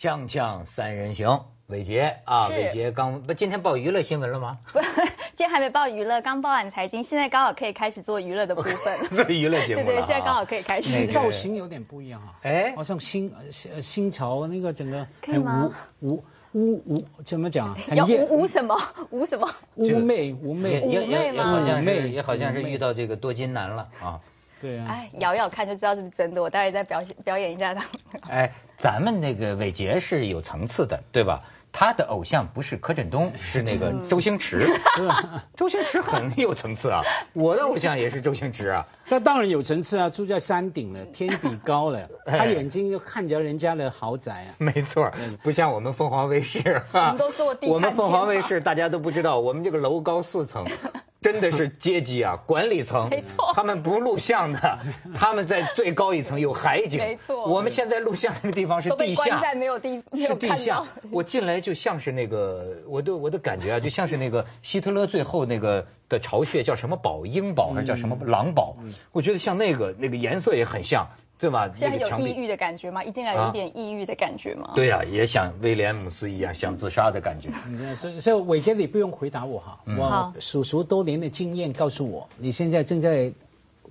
锵锵三人行，伟杰啊，伟杰刚不今天报娱乐新闻了吗？不，今天还没报娱乐，刚报完财经，现在刚好可以开始做娱乐的部分。做娱乐节目了对对，啊现在刚好可以开始。那个。造型有点不一样啊，哎。好像新呃新呃新潮那个整个可以吗？无无无无怎么讲 要艳。无无什么？无什么？这个。妩媚妩媚，也也妩媚吗也好像妩媚是也好像是遇到这个多金男了啊！对啊，哎，摇摇看就知道是不是真的。我待会再表现表演一下他。哎，咱们那个伟杰是有层次的，对吧？他的偶像不是柯震东，是那个周星驰。周星驰很有层次啊，我的偶像也是周星驰啊。那当然有层次啊，住在山顶了，天比高了，哎他眼睛就看着人家的豪宅啊。没错，不像我们凤凰卫视，我们都坐地我们凤凰卫视大家都不知道，我们这个楼高四层，真的是阶级啊，管理层。没错他们不录像的，他们在最高一层有海景。没错我们现在录像那个地方是地下。没有地没有是地下。，我进来就像是那个，我的我的感觉啊，就像是那个希特勒最后那个的巢穴叫什么堡，鹰堡还是叫什么狼堡？我觉得像那个那个颜色也很像，对吧？现在有抑郁的感觉吗？一进来有一点抑郁的感觉吗？对呀、也像威廉姆斯一样想自杀的感觉。所以所以伟杰，你不用回答我哈，嗯我好叔叔多年的经验告诉我，你现在正在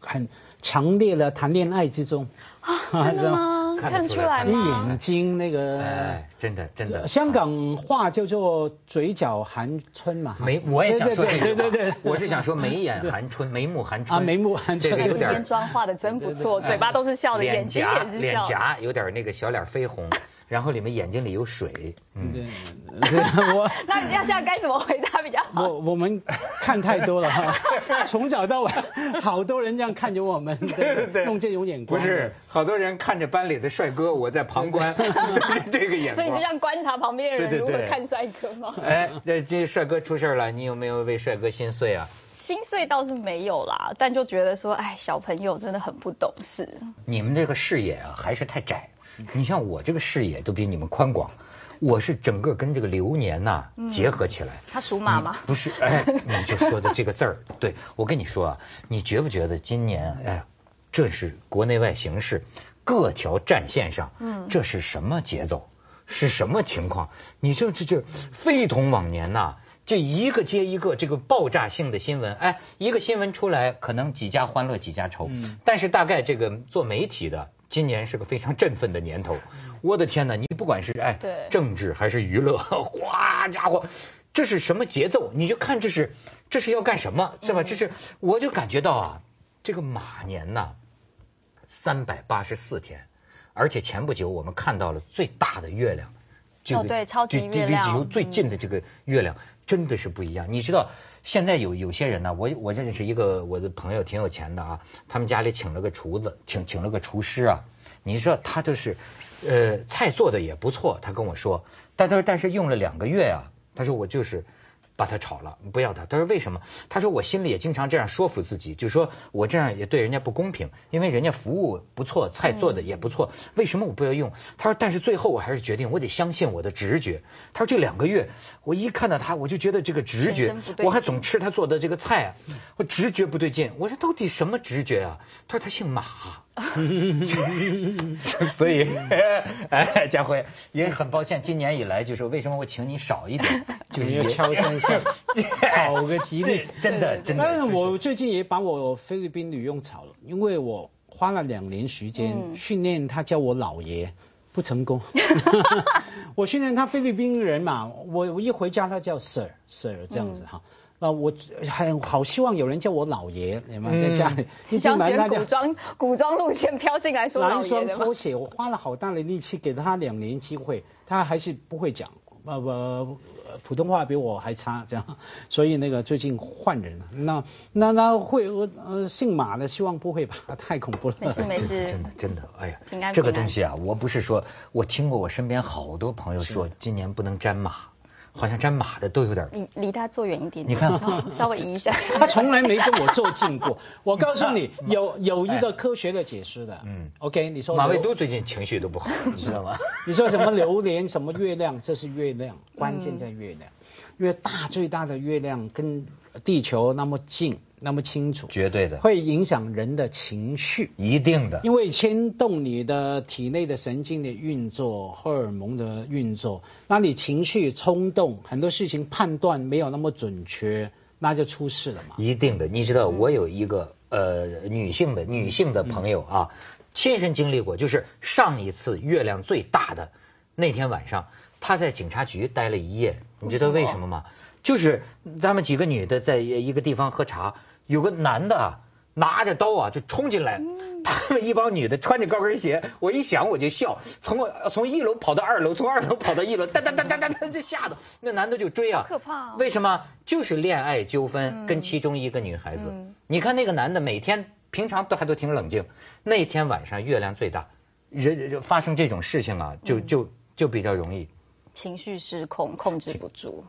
很强烈的谈恋爱之中。啊，真的吗？看得出来吗？眼睛那个，哎，真的真的，香港话叫做嘴角含春嘛。哈眉，我也想说这个对对对。我是想说眉眼含春，眉目含春。啊眉目含春。这个有点 天妆化的真不错，嘴巴都是笑的，眼睛脸颊也是笑的。脸颊有点那个小脸绯红，然后里面眼睛里有水，嗯，对，我那要现在该怎么回答比较好？我我们看太多了哈，从早到晚，好多人这样看着我们，对对用这种眼光。不是，好多人看着班里的帅哥，我在旁观，这个眼所以你就光。像观察旁边的人如何看帅哥吗？哎，这这帅哥出事了，你有没有为帅哥心碎啊？心碎倒是没有啦，但就觉得说，哎，小朋友真的很不懂事。你们这个视野啊，还是太窄。你像我这个视野都比你们宽广，我是整个跟这个流年呐、结合起来。他属马吗？不是，哎，你就说的这个字儿，对我跟你说啊，你觉不觉得今年，哎，这是国内外形势，各条战线上，嗯，这是什么节奏？是什么情况？你这这这非同往年呐、这一个接一个这个爆炸性的新闻，哎，一个新闻出来，可能几家欢乐几家愁，嗯但是大概这个做媒体的。今年是个非常振奋的年头，我的天哪！你不管是哎对政治还是娱乐，哗家伙，这是什么节奏？你就看这是这是要干什么，是吧？这是我就感觉到啊，这个马年呐，三百八十四天，而且前不久我们看到了最大的月亮，哦对超级距离月亮地球最近的这个月亮真的是不一样。你知道现在有有些人呢，我我认识一个我的朋友挺有钱的啊，他们家里请了个厨子，请请了个厨师啊，你说他就是，呃，菜做的也不错，他跟我说，但他说但是用了两个月啊，他说我就是。把他炒了，不要他。他说为什么？他说我心里也经常这样说服自己，就说我这样也对人家不公平，因为人家服务不错，菜做的也不错，为什么我不要用？他说，但是最后我还是决定，我得相信我的直觉。他说这两个月，我一看到他，我就觉得这个直觉我还总吃他做的这个菜啊，我直觉不对劲。我说到底什么直觉啊？他说他姓马。所以，哎，佳慧也很抱歉，今年以来就是为什么我请你少一点，就是你要敲三下，讨个吉利。真的真的。但是我最近也把我菲律宾女佣炒了，因为我花了两年时间嗯训练她叫我老爷，不成功。我训练她菲律宾人嘛，我我一回家她叫 Sir Sir 这样子哈。那我很好希望有人叫我老爷，你们在家里一进想选门他就古装古装路线飘进来说拿一老爷的吗双拖？鞋，我花了好大的力气给他两年机会，他还是不会讲，呃不，普通话比我还差，这样，所以那个最近换人了，那那那会我呃姓马的，希望不会吧，太恐怖了。没事没事。真的真的，哎呀平安，这个东西啊，我不是说，我听过我身边好多朋友说，今年不能沾马，好像沾马的都有点。离离他坐远一点点，你看稍稍微移一下。他从来没跟我坐近过，我告诉你，有有一个科学的解释的。嗯嗯，OK，你说马未都最近情绪都不好，你知道吗？你说什么榴莲什么月亮？这是月亮，关键在月亮。因为大最大的月亮跟地球那么近，那么清楚，绝对的，会影响人的情绪，一定的，因为牵动你的体内的神经的运作、荷尔蒙的运作，那你情绪冲动，很多事情判断没有那么准确，那就出事了嘛。一定的，你知道，我有一个呃女性的女性的朋友啊，亲身经历过，就是上一次月亮最大的那天晚上，她在警察局待了一夜，你知道为什么吗？就是咱们几个女的在一个地方喝茶，有个男的啊拿着刀啊就冲进来，他们一帮女的穿着高跟鞋，我一想我就笑，从我从一楼跑到二楼，从二楼跑到一楼，哒哒哒哒哒哒就吓得那男的就追啊，可怕哦为什么？就是恋爱纠纷跟其中一个女孩子，嗯你看那个男的每天平常都还都挺冷静，那天晚上月亮最大，人人发生这种事情啊，就就就比较容易。情绪失控，控制不住。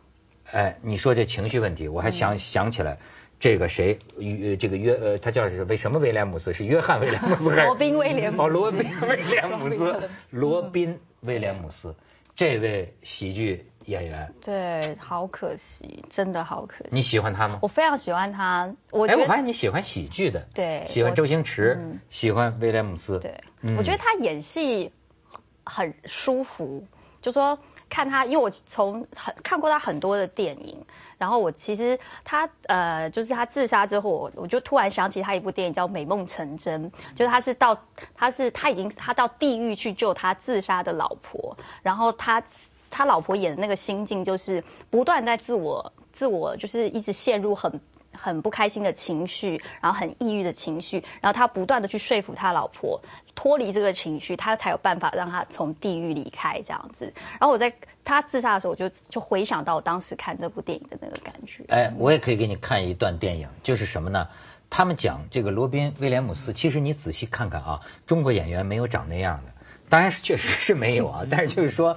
哎，你说这情绪问题，我还想、想起来，这个谁，约这个约呃，他叫是为什么威廉姆斯？是约翰威廉姆斯还是？罗宾威廉姆斯哦，罗宾威廉姆斯罗宾威廉姆，斯罗宾威廉姆斯，这位喜剧演员，对，好可惜，真的好可惜。你喜欢他吗？我非常喜欢他，我哎，我发现你喜欢喜剧的，对喜欢周星驰，嗯喜欢威廉姆斯，对，嗯我觉得他演戏很舒服，就说看他，因为我从很看过他很多的电影，然后我其实他呃，就是他自杀之后，我我就突然想起他一部电影叫《美梦成真》，就是他是到他是他已经他到地狱去救他自杀的老婆，然后他他老婆演的那个心境就是不断在自我自我就是一直陷入很很不开心的情绪，然后很抑郁的情绪，然后他不断的去说服他老婆脱离这个情绪，他才有办法让他从地狱离开这样子。然后我在他自杀的时候，我就就回想到我当时看这部电影的那个感觉。哎，我也可以给你看一段电影，就是什么呢？他们讲这个罗宾威廉姆斯，其实你仔细看看啊，中国演员没有长那样的，当然是确实是没有啊，但是就是说。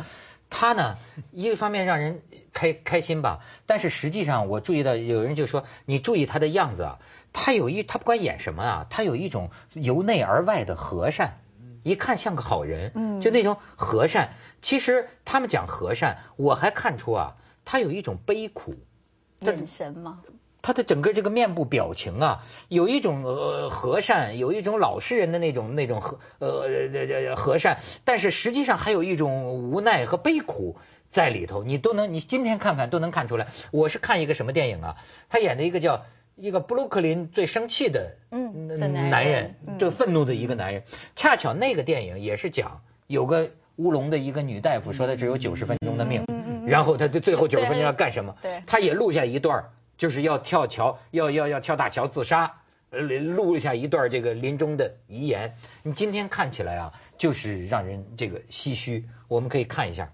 他呢，一个方面让人开开心吧，但是实际上我注意到有人就说，你注意他的样子啊，他有一他不管演什么啊，他有一种由内而外的和善，一看像个好人，嗯就那种和善。其实他们讲和善，我还看出啊，他有一种悲苦，眼神吗？他的整个这个面部表情啊，有一种呃和善，有一种老实人的那种那种和呃呃呃和善，但是实际上还有一种无奈和悲苦在里头，你都能你今天看看都能看出来。我是看一个什么电影啊？他演的一个叫一个布鲁克林最生气的嗯男男人就愤怒的一个男人。恰巧那个电影也是讲有个乌龙的一个女大夫说她只有九十分钟的命，然后她就最后九十分钟要干什么？对她也录下一段儿，就是要跳桥，要要要跳大桥自杀，呃，录下一段这个临终的遗言。你今天看起来啊，就是让人这个唏嘘。我们可以看一下。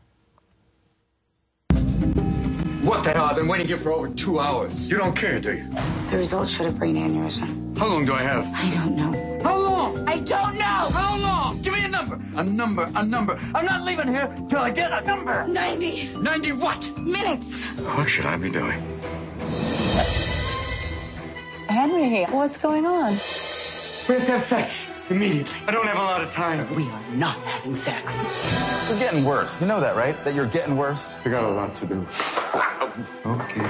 What the hell? I've been waiting here for over two hours. You don't care, do you? The results showed a brain aneurysm. How long do I have? I don't know. How long? I don't know. How long? Give me a number. A number. A number. I'm not leaving here till I get a number. 90 Ninety what? minutes. What should I be doing? Henry, what's going on? We have to have sex immediately. I don't have a lot of time. We are not having sex. You're getting worse. You know that, right? That you're getting worse? I got a lot to do. Okay.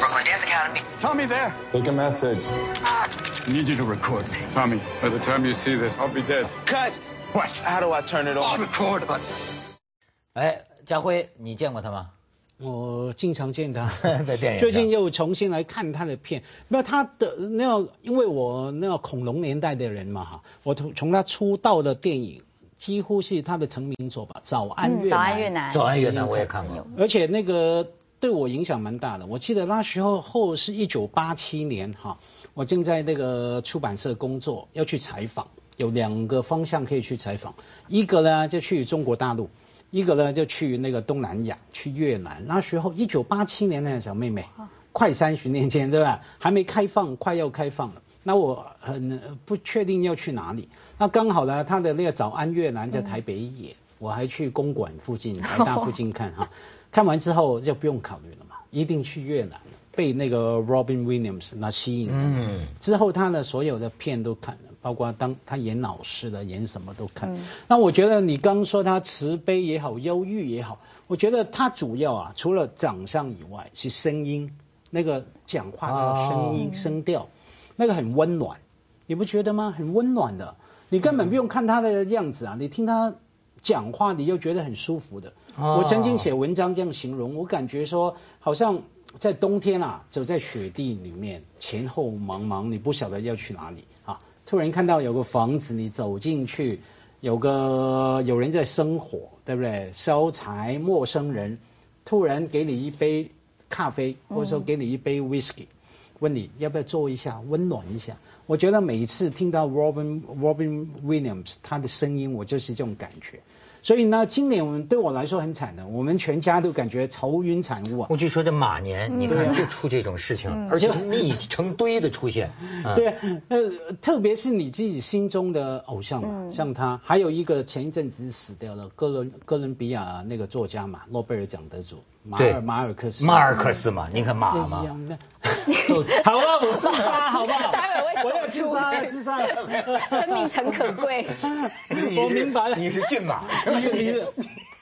Brooklyn Dance Academy. Tommy there. Take a message. I need you to record me. Tommy, by the time you see this, I'll be dead. Cut. What? How do I turn it I'll on? record. 哎，家辉，你见过他吗？ 我经常见他 在电影最近又重新来看他的片，那他的那个，因为我那个恐龙年代的人嘛哈，我从从他出道的电影几乎是他的成名作吧，《早安越南早南》安越南。早安越南我也看过。而且那个对我影响蛮大的。我记得那时候后是一九八七年哈，我正在那个出版社工作，要去采访，有两个方向可以去采访，一个呢就去中国大陆。一个呢就去那个东南亚，去越南。那时候一九八七年那个小妹妹，快三十年前对吧？还没开放，快要开放了。那我很呃不确定要去哪里。那刚好呢，他的那个早安越南在台北演，我还去公馆附近、台大附近看哈。看完之后就不用考虑了嘛，一定去越南。被那个 Robin Williams 那吸引了。嗯之后他的所有的片都看了，包括当他演老师的，演什么都看。嗯那我觉得你刚说他慈悲也好，忧郁也好，我觉得他主要啊，除了长相以外，是声音。那个讲话的声音、声调，那个很温暖，你不觉得吗？很温暖的，你根本不用看他的样子啊，你听他讲话，你就觉得很舒服的。哦我曾经写文章这样形容，我感觉说好像在冬天啊，走在雪地里面，前后茫茫，你不晓得要去哪里啊。突然看到有个房子，你走进去，有个有人在生火，对不对？烧柴，陌生人突然给你一杯咖啡，或者说给你一杯 whisky，、问你要不要坐一下，温暖一下。我觉得每次听到 Robin Robin Williams 他的声音，我就是这种感觉。所以呢，今年我们对我来说很惨的，我们全家都感觉愁云惨雾啊。我就说这马年，你看就出这种事情，而且密成堆的出现。啊对，呃，特别是你自己心中的偶像嘛，像他，还有一个前一阵子死掉了哥伦哥伦比亚那个作家嘛，诺贝尔奖得主马尔马尔克斯。马尔克斯嘛，你看马嘛。好了，我自杀好不好？待会会我要自杀自杀了。生命诚可贵。我明白了，你是骏马，你你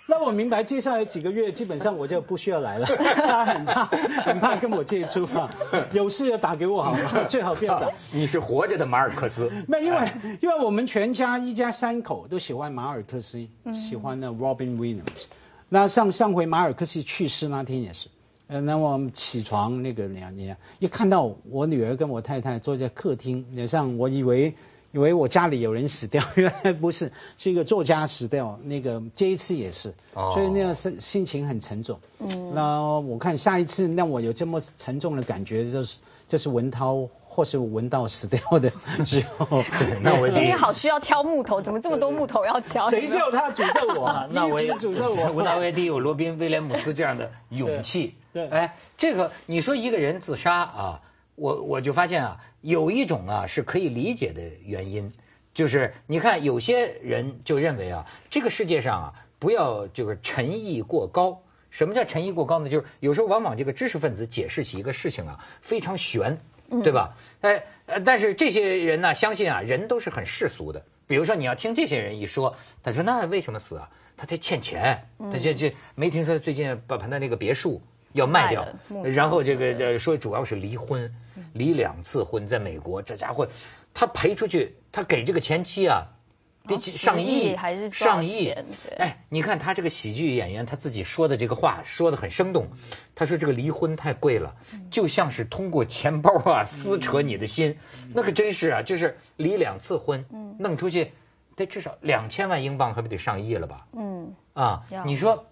那我明白，接下来几个月基本上我就不需要来了。他很怕，很怕跟我接触啊，有事要打给我好吗？最好不要打。你是活着的马尔克斯。那，因为因为我们全家一家三口都喜欢马尔克斯，喜欢那 Robin Williams。那上上回马尔克斯去世那天也是，呃，那我们起床那个两年，一看到我女儿跟我太太坐在客厅，脸上我以为以为我家里有人死掉，原来不是，是一个作家死掉。那个这一次也是，哦所以那个心心情很沉重。嗯，那我看下一次让我有这么沉重的感觉，就是就是文涛或是闻到死掉的时候。那我今天好需要敲木头，怎么这么多木头要敲？谁叫他诅咒我啊？那我也 诅咒我，吴大维迪有罗宾威廉姆斯这样的勇气。对对哎，这个你说一个人自杀啊，我我就发现啊，有一种啊是可以理解的原因，就是你看有些人就认为啊，这个世界上啊不要就是诚意过高。什么叫诚意过高呢？就是有时候往往这个知识分子解释起一个事情啊非常玄，对吧？哎呃，但是这些人呢，相信啊人都是很世俗的。比如说你要听这些人一说，他说那为什么死啊？他他欠钱，他这这没听说最近把他的那个别墅要卖掉然后这个这说主要是离婚，离两次婚，在美国这家伙他赔出去，他给这个前妻啊。得几哦上亿亿还是上亿哎，你看他这个喜剧演员他自己说的这个话说的很生动，他说这个离婚太贵了，就像是通过钱包啊撕扯你的心，那可真是啊，就是离两次婚，弄出去得至少两千万英镑，还不得上亿了吧？嗯，啊，你说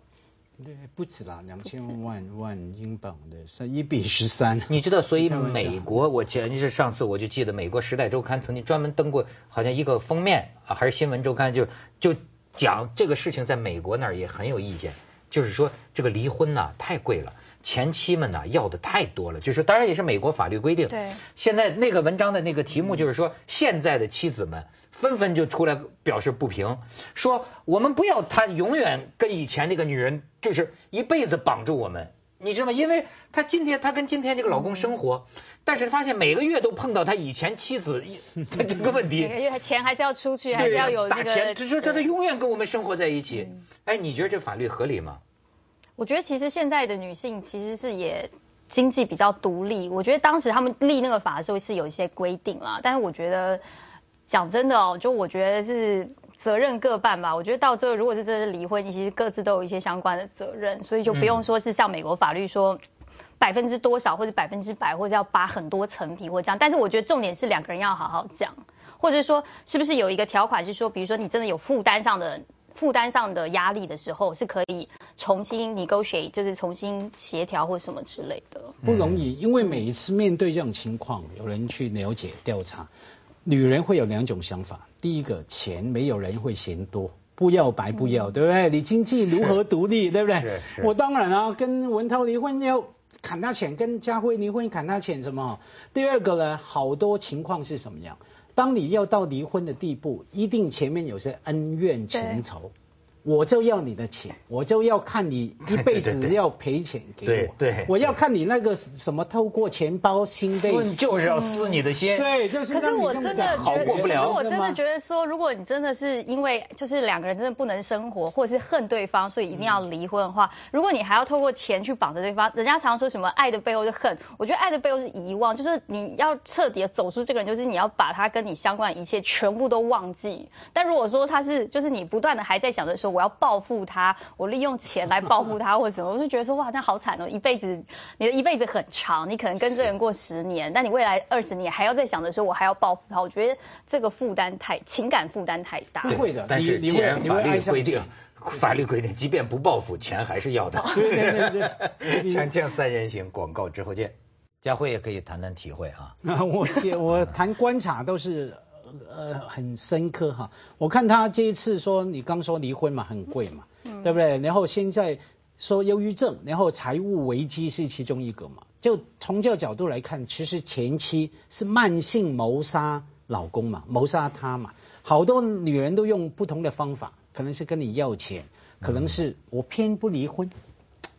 对，不止啦，两千万万英镑的，是一比十三。你知道，所以美国，我前是上次我就记得美国《时代周刊》曾经专门登过，好像一个封面啊，还是新闻周刊，就就讲这个事情在美国那儿也很有意见，就是说这个离婚呐、太贵了，前妻们呐、要的太多了，就是当然也是美国法律规定。对现在那个文章的那个题目就是说，现在的妻子们纷纷就出来表示不平，说我们不要她永远跟以前那个女人就是一辈子绑住我们。你知道吗？因为她今天她跟今天这个老公生活，但是发现每个月都碰到他以前妻子的 这个问题每个，月钱还是要出去，还是要有那个。打钱，就说他他对永远跟我们生活在一起。哎，你觉得这法律合理吗？我觉得其实现在的女性其实是也经济比较独立。我觉得当时他们立那个法的时候是有一些规定啦，但是我觉得讲真的哦，就我觉得是责任各半吧。我觉得到最后如果是真的离婚，其实各自都有一些相关的责任，所以就不用说是像美国法律说。百分之多少或者百分之百，或者要扒很多层皮或这样，但是我觉得重点是两个人要好好讲，或者说是不是有一个条款是说，比如说你真的有负担上的负担上的压力的时候，是可以重新 negotiate，就是重新协调或什么之类的。不容易，因为每一次面对这种情况，有人去了解调查，女人会有两种想法。第一个，钱没有人会嫌多。不要白不要，对不对？你经济如何独立，对不对？我当然啊，跟文涛离婚要砍他钱，跟家辉离婚砍他钱什么？第二个呢，好多情况是什么样？当你要到离婚的地步，一定前面有些恩怨情仇。我就要你的钱，我就要看你一辈子要赔钱给我，对对我要看你那个什么透过钱包心被撕就是要撕你的心。对，就是可是我真的讲好过不了我真的觉得说，如果你真的是因为就是两个人真的不能生活，或者是恨对方，所以一定要离婚的话，如果你还要透过钱去绑着对方，人家常说什么爱的背后是恨，我觉得爱的背后是遗忘，就是你要彻底的走出这个人，就是你要把他跟你相关的一切全部都忘记。但如果说他是就是你不断的还在想着说我要报复他，我利用钱来报复他 或者什么，我就觉得说哇，那好惨哦，一辈子你的一辈子很长，你可能跟这人过十年，但你未来二十年还要再想着说我还要报复他，我觉得这个负担太情感负担太大。不会的，但是既然法律规定。法律规定，即便不报复，钱还是要的。对对对对你 锵锵三人行，广告之后见。佳慧也可以谈谈体会啊。啊，我也我谈观察都是呃很深刻哈。我看他这一次说，你刚说离婚嘛，很贵嘛，对不对？然后现在说忧郁症，然后财务危机是其中一个嘛。就从这个角度来看，其实前妻是慢性谋杀老公嘛，谋杀他嘛。好多女人都用不同的方法，可能是跟你要钱，可能是我偏不离婚。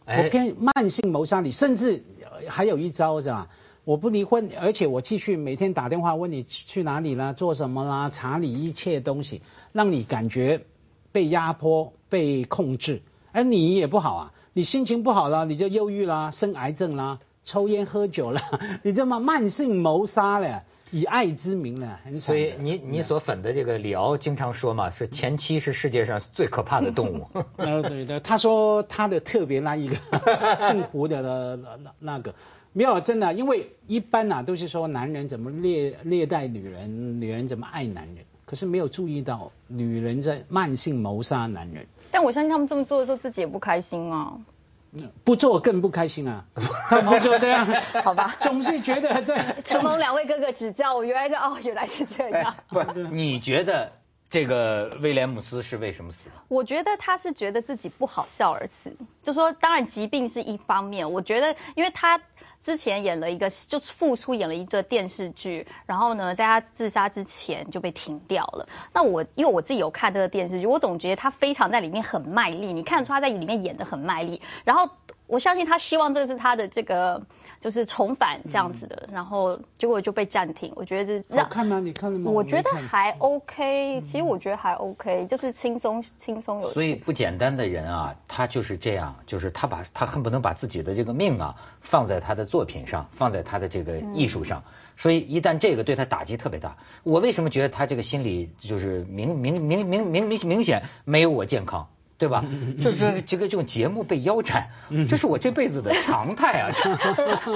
哎我偏慢性谋杀你，甚至呃还有一招是吧？我不离婚，而且我继续每天打电话问你去哪里啦，做什么啦，查你一切东西，让你感觉被压迫、被控制。而你也不好啊，你心情不好了，你就忧郁啦，生癌症啦，抽烟喝酒啦，你这么慢性谋杀了，以爱之名呢，很。所以你你所粉的这个李敖经常说嘛，是前妻是世界上最可怕的动物。呃，对对，他说他的特别那一个 姓胡的那那那个没有真的，因为一般呐、都是说男人怎么虐虐待女人，女人怎么爱男人，可是没有注意到女人在慢性谋杀男人，但我相信他们这么做的时候，自己也不开心啊。不做更不开心啊，他不做这样，好吧。总是觉得对，承蒙两位哥哥指教，我原来就哦，原来是这哎样。，不，你觉得这个威廉姆斯是为什么死的？我觉得他是觉得自己不好笑而死，就说当然疾病是一方面，我觉得因为他之前演了一个就是复出演了一个电视剧，然后呢在他自杀之前就被停掉了。那我因为我自己有看这个电视剧，我总觉得他非常在里面很卖力，你看得出他在里面演的很卖力，然后我相信他希望这是他的这个就是重返这样子的，然后结果就被暂停，我觉得这好看吗？你看了吗？我觉得还 OK，其实我觉得还 OK，就是轻松轻松有。所以不简单的人啊，他就是这样，就是他把他恨不能把自己的这个命啊放在他的作品上，放在他的这个艺术上。所以一旦这个对他打击特别大，我为什么觉得他这个心理就是明明明明明明明显没有我健康？对吧？就是说这个这种节目被腰斩，这是我这辈子的常态啊！这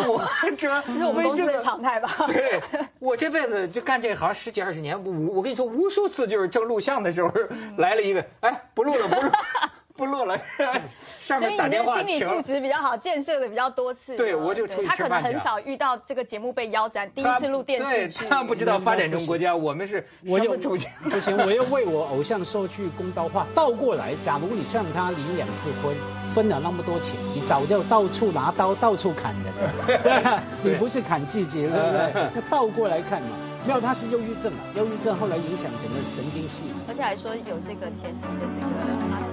我这这是我们公司的常态吧？对，我这辈子就干这行十几二十年，我我跟你说，无数次就是正录像的时候来了一个，哎，不录了，不录，不录了，上所以你的心理素。质比较好，建设的比较多次。对我就出去他可能吃饭去啊很少遇到这个节目被腰斩，第一次录电视。他不知道发展中国家，我们是我有什么处境？不行，我要为我偶像说句公道话。倒过来，假如你向他离两次婚，分了那么多钱，你早就到处拿刀，到处砍人了，对吧？你不是砍自己，对不对？那倒过来看嘛，没有，他是忧郁症啊，忧郁症后来影响整个神经系统。而且还说有这个前期的这个